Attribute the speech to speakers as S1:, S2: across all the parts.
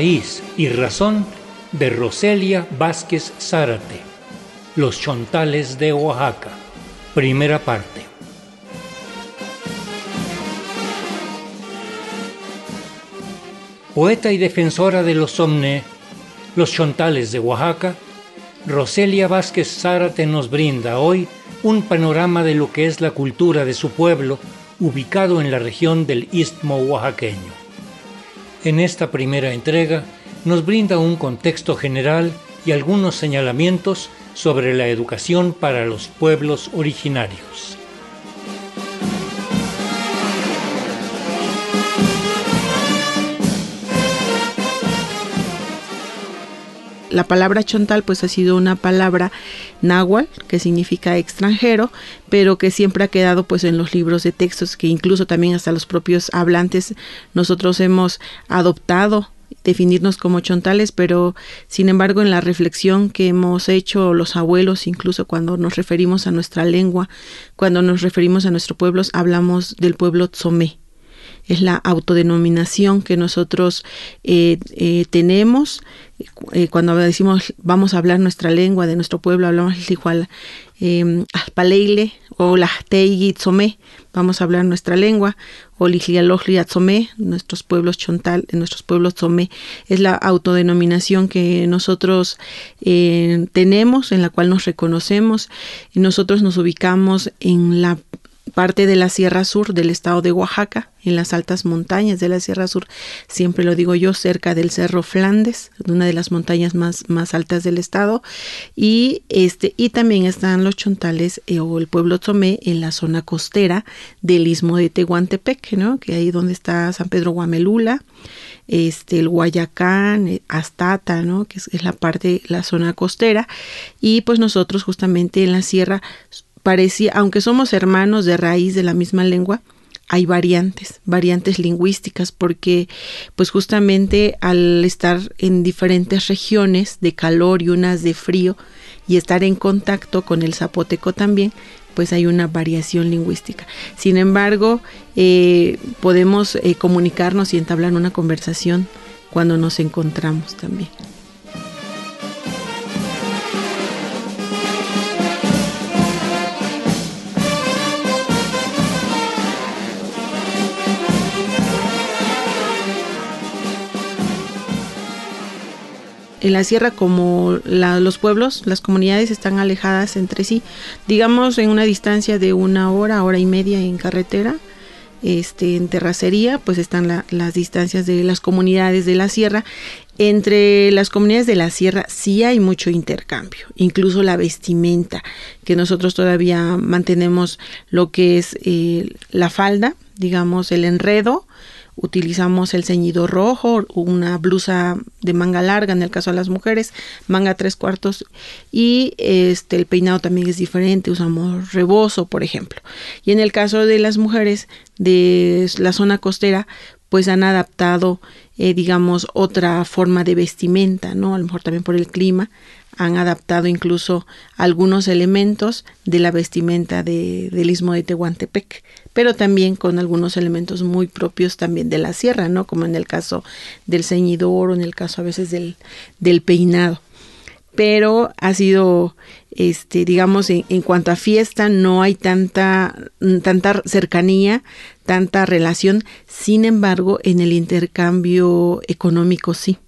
S1: y razón de Roselia Vázquez Zárate, Los Chontales de Oaxaca, primera parte. Poeta y defensora de los Somne, Los Chontales de Oaxaca, Roselia Vázquez Zárate nos brinda hoy un panorama de lo que es la cultura de su pueblo ubicado en la región del Istmo oaxaqueño. En esta primera entrega nos brinda un contexto general y algunos señalamientos sobre la educación para los pueblos originarios.
S2: La palabra chontal pues ha sido una palabra náhuatl que significa extranjero, pero que siempre ha quedado pues en los libros de textos que incluso también hasta los propios hablantes nosotros hemos adoptado definirnos como chontales, pero sin embargo en la reflexión que hemos hecho los abuelos, incluso cuando nos referimos a nuestra lengua, cuando nos referimos a nuestro pueblo, hablamos del pueblo tzomé. Es la autodenominación que nosotros eh, eh, tenemos eh, cuando decimos vamos a hablar nuestra lengua de nuestro pueblo, hablamos igual eh, Paleile o Tzomé, vamos a hablar nuestra lengua, o Tzomé, nuestros pueblos chontal, nuestros pueblos Tzomé, es la autodenominación que nosotros eh, tenemos, en la cual nos reconocemos, y nosotros nos ubicamos en la parte de la Sierra Sur del estado de Oaxaca, en las altas montañas de la Sierra Sur, siempre lo digo yo, cerca del Cerro Flandes, una de las montañas más, más altas del estado, y este, y también están los chontales eh, o el pueblo Tomé en la zona costera del istmo de Tehuantepec, ¿no? que ahí donde está San Pedro Guamelula, este, el Guayacán, eh, Astata, ¿no? que es, es la parte, la zona costera, y pues nosotros justamente en la sierra parecía, aunque somos hermanos de raíz de la misma lengua, hay variantes, variantes lingüísticas, porque pues justamente al estar en diferentes regiones de calor y unas de frío y estar en contacto con el zapoteco también, pues hay una variación lingüística. Sin embargo, eh, podemos eh, comunicarnos y entablar una conversación cuando nos encontramos también. En la sierra como los pueblos, las comunidades están alejadas entre sí, digamos en una distancia de una hora, hora y media en carretera, este, en terracería, pues están las distancias de las comunidades de la sierra. Entre las comunidades de la sierra sí hay mucho intercambio, incluso la vestimenta, que nosotros todavía mantenemos lo que es eh, la falda, digamos el enredo, utilizamos el ceñido rojo, una blusa de manga larga en el caso de las mujeres, manga tres cuartos y este el peinado también es diferente, usamos rebozo, por ejemplo. Y en el caso de las mujeres de la zona costera, pues han adaptado, eh, digamos, otra forma de vestimenta, ¿no? A lo mejor también por el clima, han adaptado incluso algunos elementos de la vestimenta de, del istmo de Tehuantepec, pero también con algunos elementos muy propios también de la sierra, ¿no? Como en el caso del ceñidor o en el caso a veces del, del peinado. Pero ha sido, este, digamos, en, en, cuanto a fiesta, no hay tanta, tanta cercanía, tanta relación. Sin embargo, en el intercambio económico sí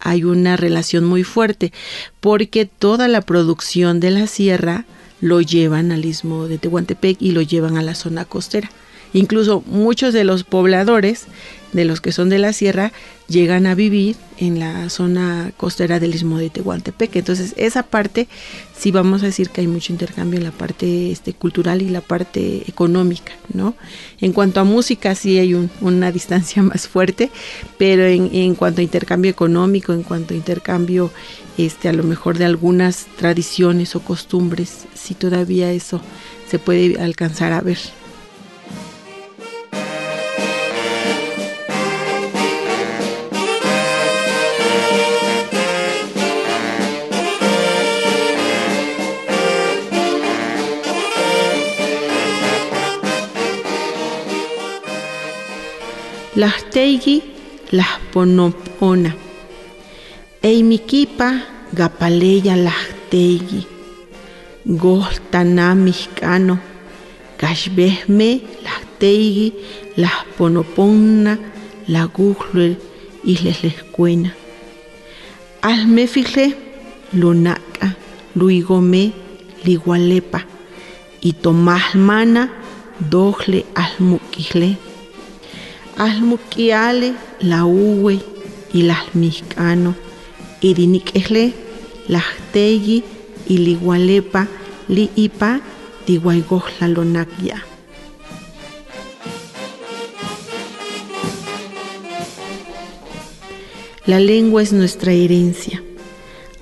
S2: hay una relación muy fuerte, porque toda la producción de la sierra lo llevan al istmo de Tehuantepec y lo llevan a la zona costera. Incluso muchos de los pobladores de los que son de la sierra llegan a vivir en la zona costera del istmo de Tehuantepec. Entonces, esa parte sí vamos a decir que hay mucho intercambio en la parte este, cultural y la parte económica, ¿no? En cuanto a música, sí hay una distancia más fuerte, pero en, en, cuanto a intercambio económico, en cuanto a intercambio, este, a lo mejor de algunas tradiciones o costumbres, sí todavía eso se puede alcanzar a ver. Las teigi las ponopona. Eimikipa gapaleya lahtegi, gohtana mexicano, kashbehme lahtegi, lahponoponna, laguhle islescuena. Almefile, lunaca, luigome, ligualepa, y tomahmana, dohle almuquile. Almuquiale, la uwe, y las mexicano iriniquehle, lahtegi, iligualepa, li ipa, lonakya. La lengua es nuestra herencia.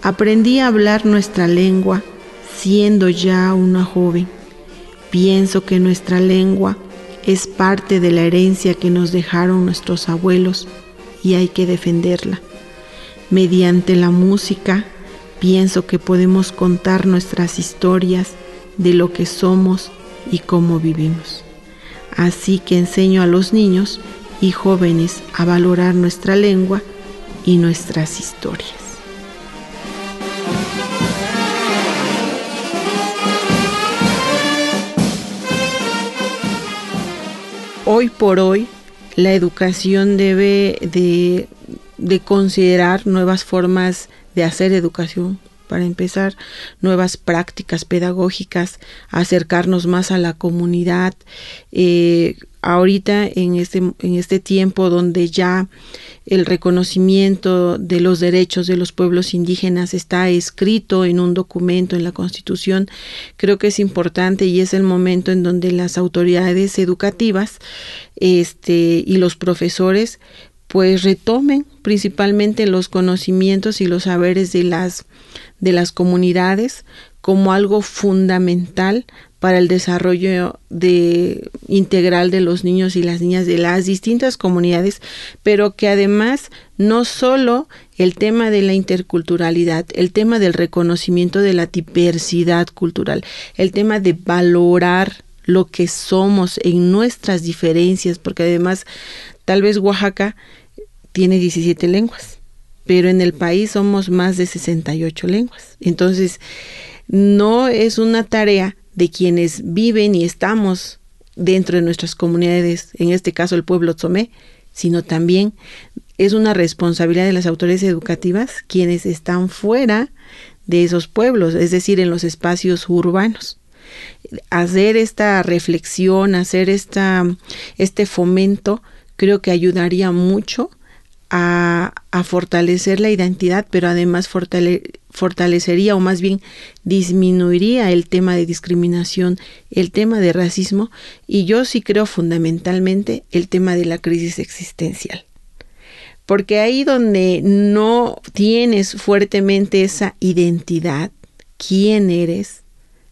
S2: Aprendí a hablar nuestra lengua siendo ya una joven. Pienso que nuestra lengua es parte de la herencia que nos dejaron nuestros abuelos y hay que defenderla. Mediante la música, pienso que podemos contar nuestras historias de lo que somos y cómo vivimos. Así que enseño a los niños y jóvenes a valorar nuestra lengua y nuestras historias. Hoy por hoy, la educación debe de de considerar nuevas formas de hacer educación, para empezar, nuevas prácticas pedagógicas, acercarnos más a la comunidad. Eh, ahorita en este, en este tiempo donde ya el reconocimiento de los derechos de los pueblos indígenas está escrito en un documento en la Constitución, creo que es importante y es el momento en donde las autoridades educativas este, y los profesores pues retomen principalmente los conocimientos y los saberes de las, de las comunidades como algo fundamental para el desarrollo de, integral de los niños y las niñas de las distintas comunidades, pero que además no solo el tema de la interculturalidad, el tema del reconocimiento de la diversidad cultural, el tema de valorar lo que somos en nuestras diferencias, porque además tal vez Oaxaca tiene 17 lenguas, pero en el país somos más de 68 lenguas. Entonces, no es una tarea de quienes viven y estamos dentro de nuestras comunidades, en este caso el pueblo Tzomé, sino también es una responsabilidad de las autoridades educativas quienes están fuera de esos pueblos, es decir, en los espacios urbanos. Hacer esta reflexión, hacer esta, este fomento, creo que ayudaría mucho a, fortalecer la identidad, pero además fortalecería o más bien disminuiría el tema de discriminación, el tema de racismo y yo sí creo fundamentalmente el tema de la crisis existencial. Porque ahí donde no tienes fuertemente esa identidad, quién eres,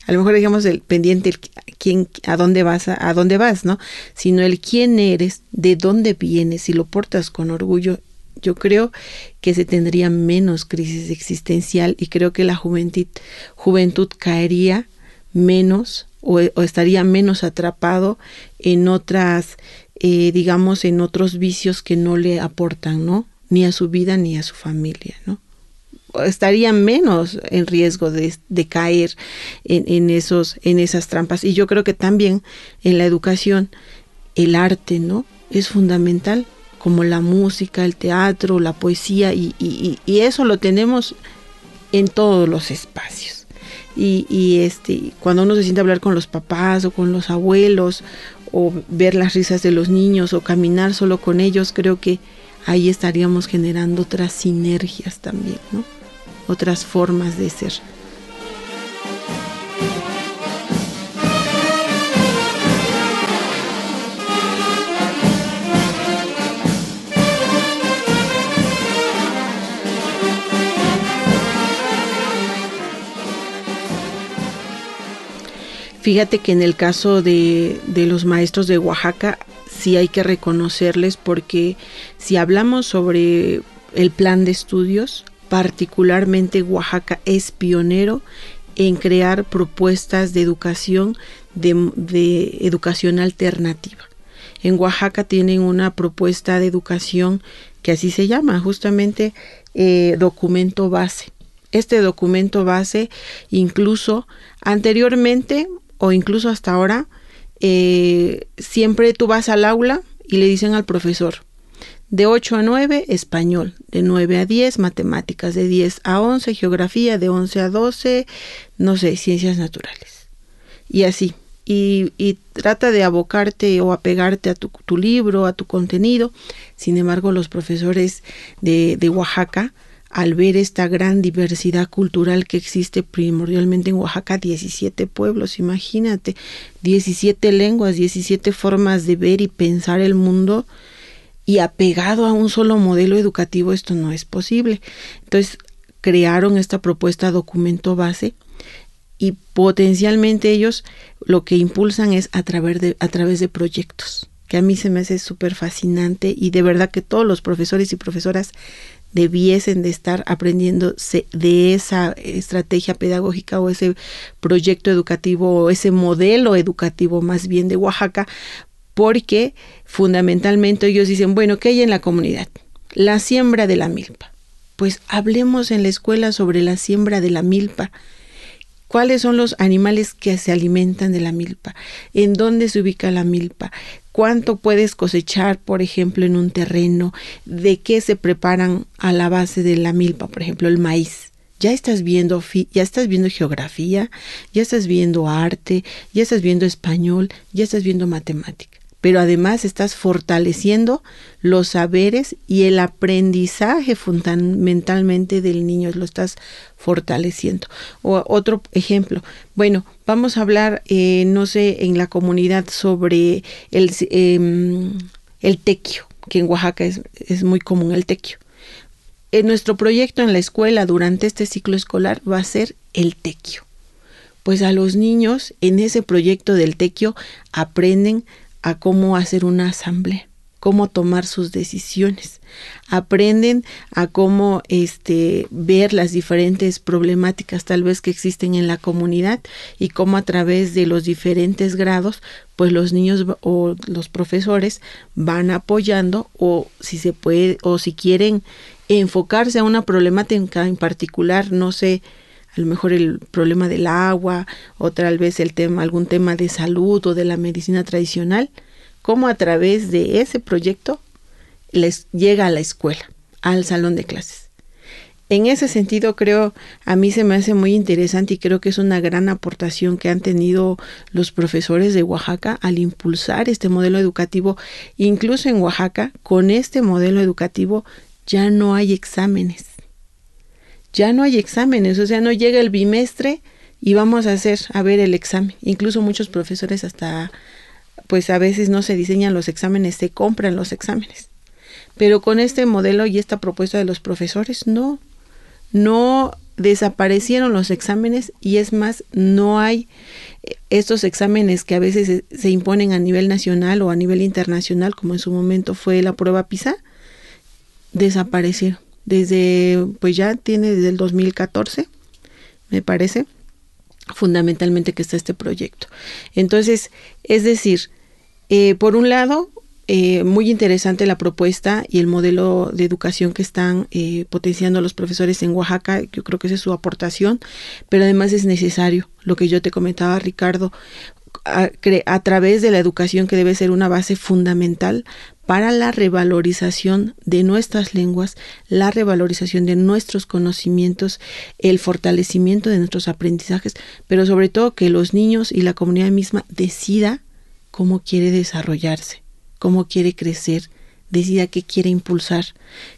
S2: a lo mejor digamos el pendiente quién a dónde vas a, a, dónde vas no sino el quién eres de dónde vienes si lo portas con orgullo yo creo que se tendría menos crisis existencial y creo que la juventud, caería menos o, estaría menos atrapado en otras, eh, digamos, en otros vicios que no le aportan, ¿no? Ni a su vida ni a su familia, ¿no? estaría menos en riesgo de, de caer en, en, esos, en esas trampas. Y yo creo que también en la educación el arte, ¿no? Es fundamental como la música, el teatro, la poesía, y, eso lo tenemos en todos los espacios. Y, este, cuando uno se siente a hablar con los papás o con los abuelos, o ver las risas de los niños, o caminar solo con ellos, creo que ahí estaríamos generando otras sinergias también, ¿no? Otras formas de ser. Fíjate que en el caso de, los maestros de Oaxaca sí hay que reconocerles porque si hablamos sobre el plan de estudios, particularmente Oaxaca es pionero en crear propuestas de educación de, de, educación alternativa. En Oaxaca tienen una propuesta de educación que así se llama, justamente eh, documento base. Este documento base incluso anteriormente o incluso hasta ahora, eh, siempre tú vas al aula y le dicen al profesor, de 8 a 9 español, de 9 a 10 matemáticas, de 10 a 11 geografía, de 11 a 12, no sé, ciencias naturales. Y así. Y, trata de abocarte o apegarte a tu, libro, a tu contenido. Sin embargo, los profesores de, de Oaxaca al ver esta gran diversidad cultural que existe primordialmente en Oaxaca, 17 pueblos, imagínate, 17 lenguas, 17 formas de ver y pensar el mundo y apegado a un solo modelo educativo, esto no es posible. Entonces, crearon esta propuesta documento base y potencialmente ellos lo que impulsan es a través de, a través de proyectos que a mí se me hace súper fascinante y de verdad que todos los profesores y profesoras debiesen de estar aprendiendo de esa estrategia pedagógica o ese proyecto educativo o ese modelo educativo más bien de Oaxaca, porque fundamentalmente ellos dicen, bueno, ¿qué hay en la comunidad? La siembra de la milpa. Pues hablemos en la escuela sobre la siembra de la milpa. ¿Cuáles son los animales que se alimentan de la milpa? ¿En dónde se ubica la milpa? Cuánto puedes cosechar, por ejemplo, en un terreno, de qué se preparan a la base de la milpa, por ejemplo, el maíz. Ya estás viendo ya estás viendo geografía, ya estás viendo arte, ya estás viendo español, ya estás viendo matemática pero además estás fortaleciendo los saberes y el aprendizaje fundamentalmente del niño, lo estás fortaleciendo. O otro ejemplo, bueno, vamos a hablar, eh, no sé, en la comunidad sobre el, em, el tequio, que en Oaxaca es, es muy común el tequio. En nuestro proyecto en la escuela durante este ciclo escolar va a ser el tequio. Pues a los niños en ese proyecto del tequio aprenden a cómo hacer una asamblea, cómo tomar sus decisiones. Aprenden a cómo este ver las diferentes problemáticas tal vez que existen en la comunidad y cómo a través de los diferentes grados pues los niños o los profesores van apoyando o si se puede o si quieren enfocarse a una problemática en particular, no sé, a lo mejor el problema del agua o tal vez el tema, algún tema de salud o de la medicina tradicional, cómo a través de ese proyecto les llega a la escuela, al salón de clases. En ese sentido, creo, a mí se me hace muy interesante y creo que es una gran aportación que han tenido los profesores de Oaxaca al impulsar este modelo educativo. Incluso en Oaxaca, con este modelo educativo, ya no hay exámenes ya no hay exámenes, o sea, no llega el bimestre y vamos a hacer, a ver el examen. Incluso muchos profesores hasta, pues a veces no se diseñan los exámenes, se compran los exámenes. Pero con este modelo y esta propuesta de los profesores, no, no desaparecieron los exámenes y es más, no hay eh, estos exámenes que a veces se, imponen a nivel nacional o a nivel internacional, como en su momento fue la prueba PISA, desaparecieron desde, pues ya tiene desde el 2014, me parece, fundamentalmente que está este proyecto. Entonces, es decir, eh, por un lado, eh, muy interesante la propuesta y el modelo de educación que están eh, potenciando los profesores en Oaxaca. Yo creo que esa es su aportación, pero además es necesario, lo que yo te comentaba, Ricardo, a, a, través de la educación que debe ser una base fundamental para la revalorización de nuestras lenguas, la revalorización de nuestros conocimientos, el fortalecimiento de nuestros aprendizajes, pero sobre todo que los niños y la comunidad misma decida cómo quiere desarrollarse, cómo quiere crecer, decida qué quiere impulsar.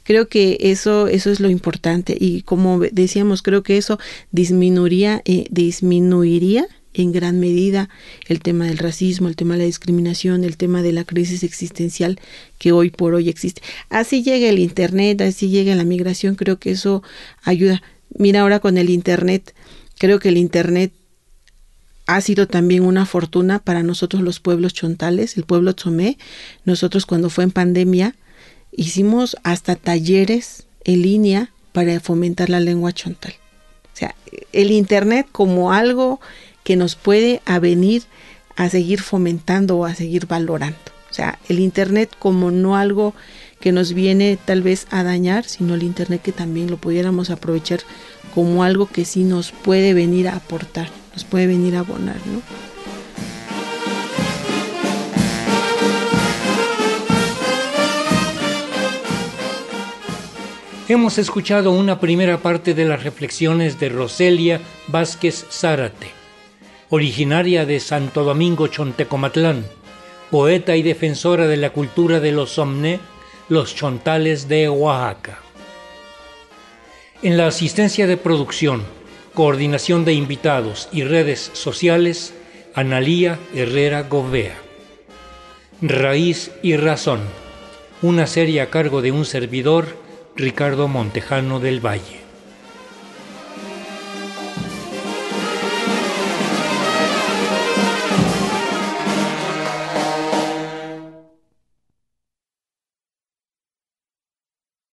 S2: Creo que eso, eso es lo importante y como decíamos, creo que eso disminuiría, eh, disminuiría en gran medida el tema del racismo, el tema de la discriminación, el tema de la crisis existencial que hoy por hoy existe. Así llega el Internet, así llega la migración, creo que eso ayuda. Mira ahora con el Internet, creo que el Internet ha sido también una fortuna para nosotros los pueblos chontales, el pueblo Tzomé. Nosotros cuando fue en pandemia hicimos hasta talleres en línea para fomentar la lengua chontal. O sea, el Internet como algo que nos puede avenir a seguir fomentando o a seguir valorando. O sea, el Internet como no algo que nos viene tal vez a dañar, sino el Internet que también lo pudiéramos aprovechar como algo que sí nos puede venir a aportar, nos puede venir a abonar, ¿no?
S1: Hemos escuchado una primera parte de las reflexiones de Roselia Vázquez Zárate, originaria de Santo Domingo Chontecomatlán, poeta y defensora de la cultura de los Somné, los chontales de Oaxaca. En la asistencia de producción, coordinación de invitados y redes sociales, Analía Herrera Govea. Raíz y Razón, una serie a cargo de un servidor, Ricardo Montejano del Valle.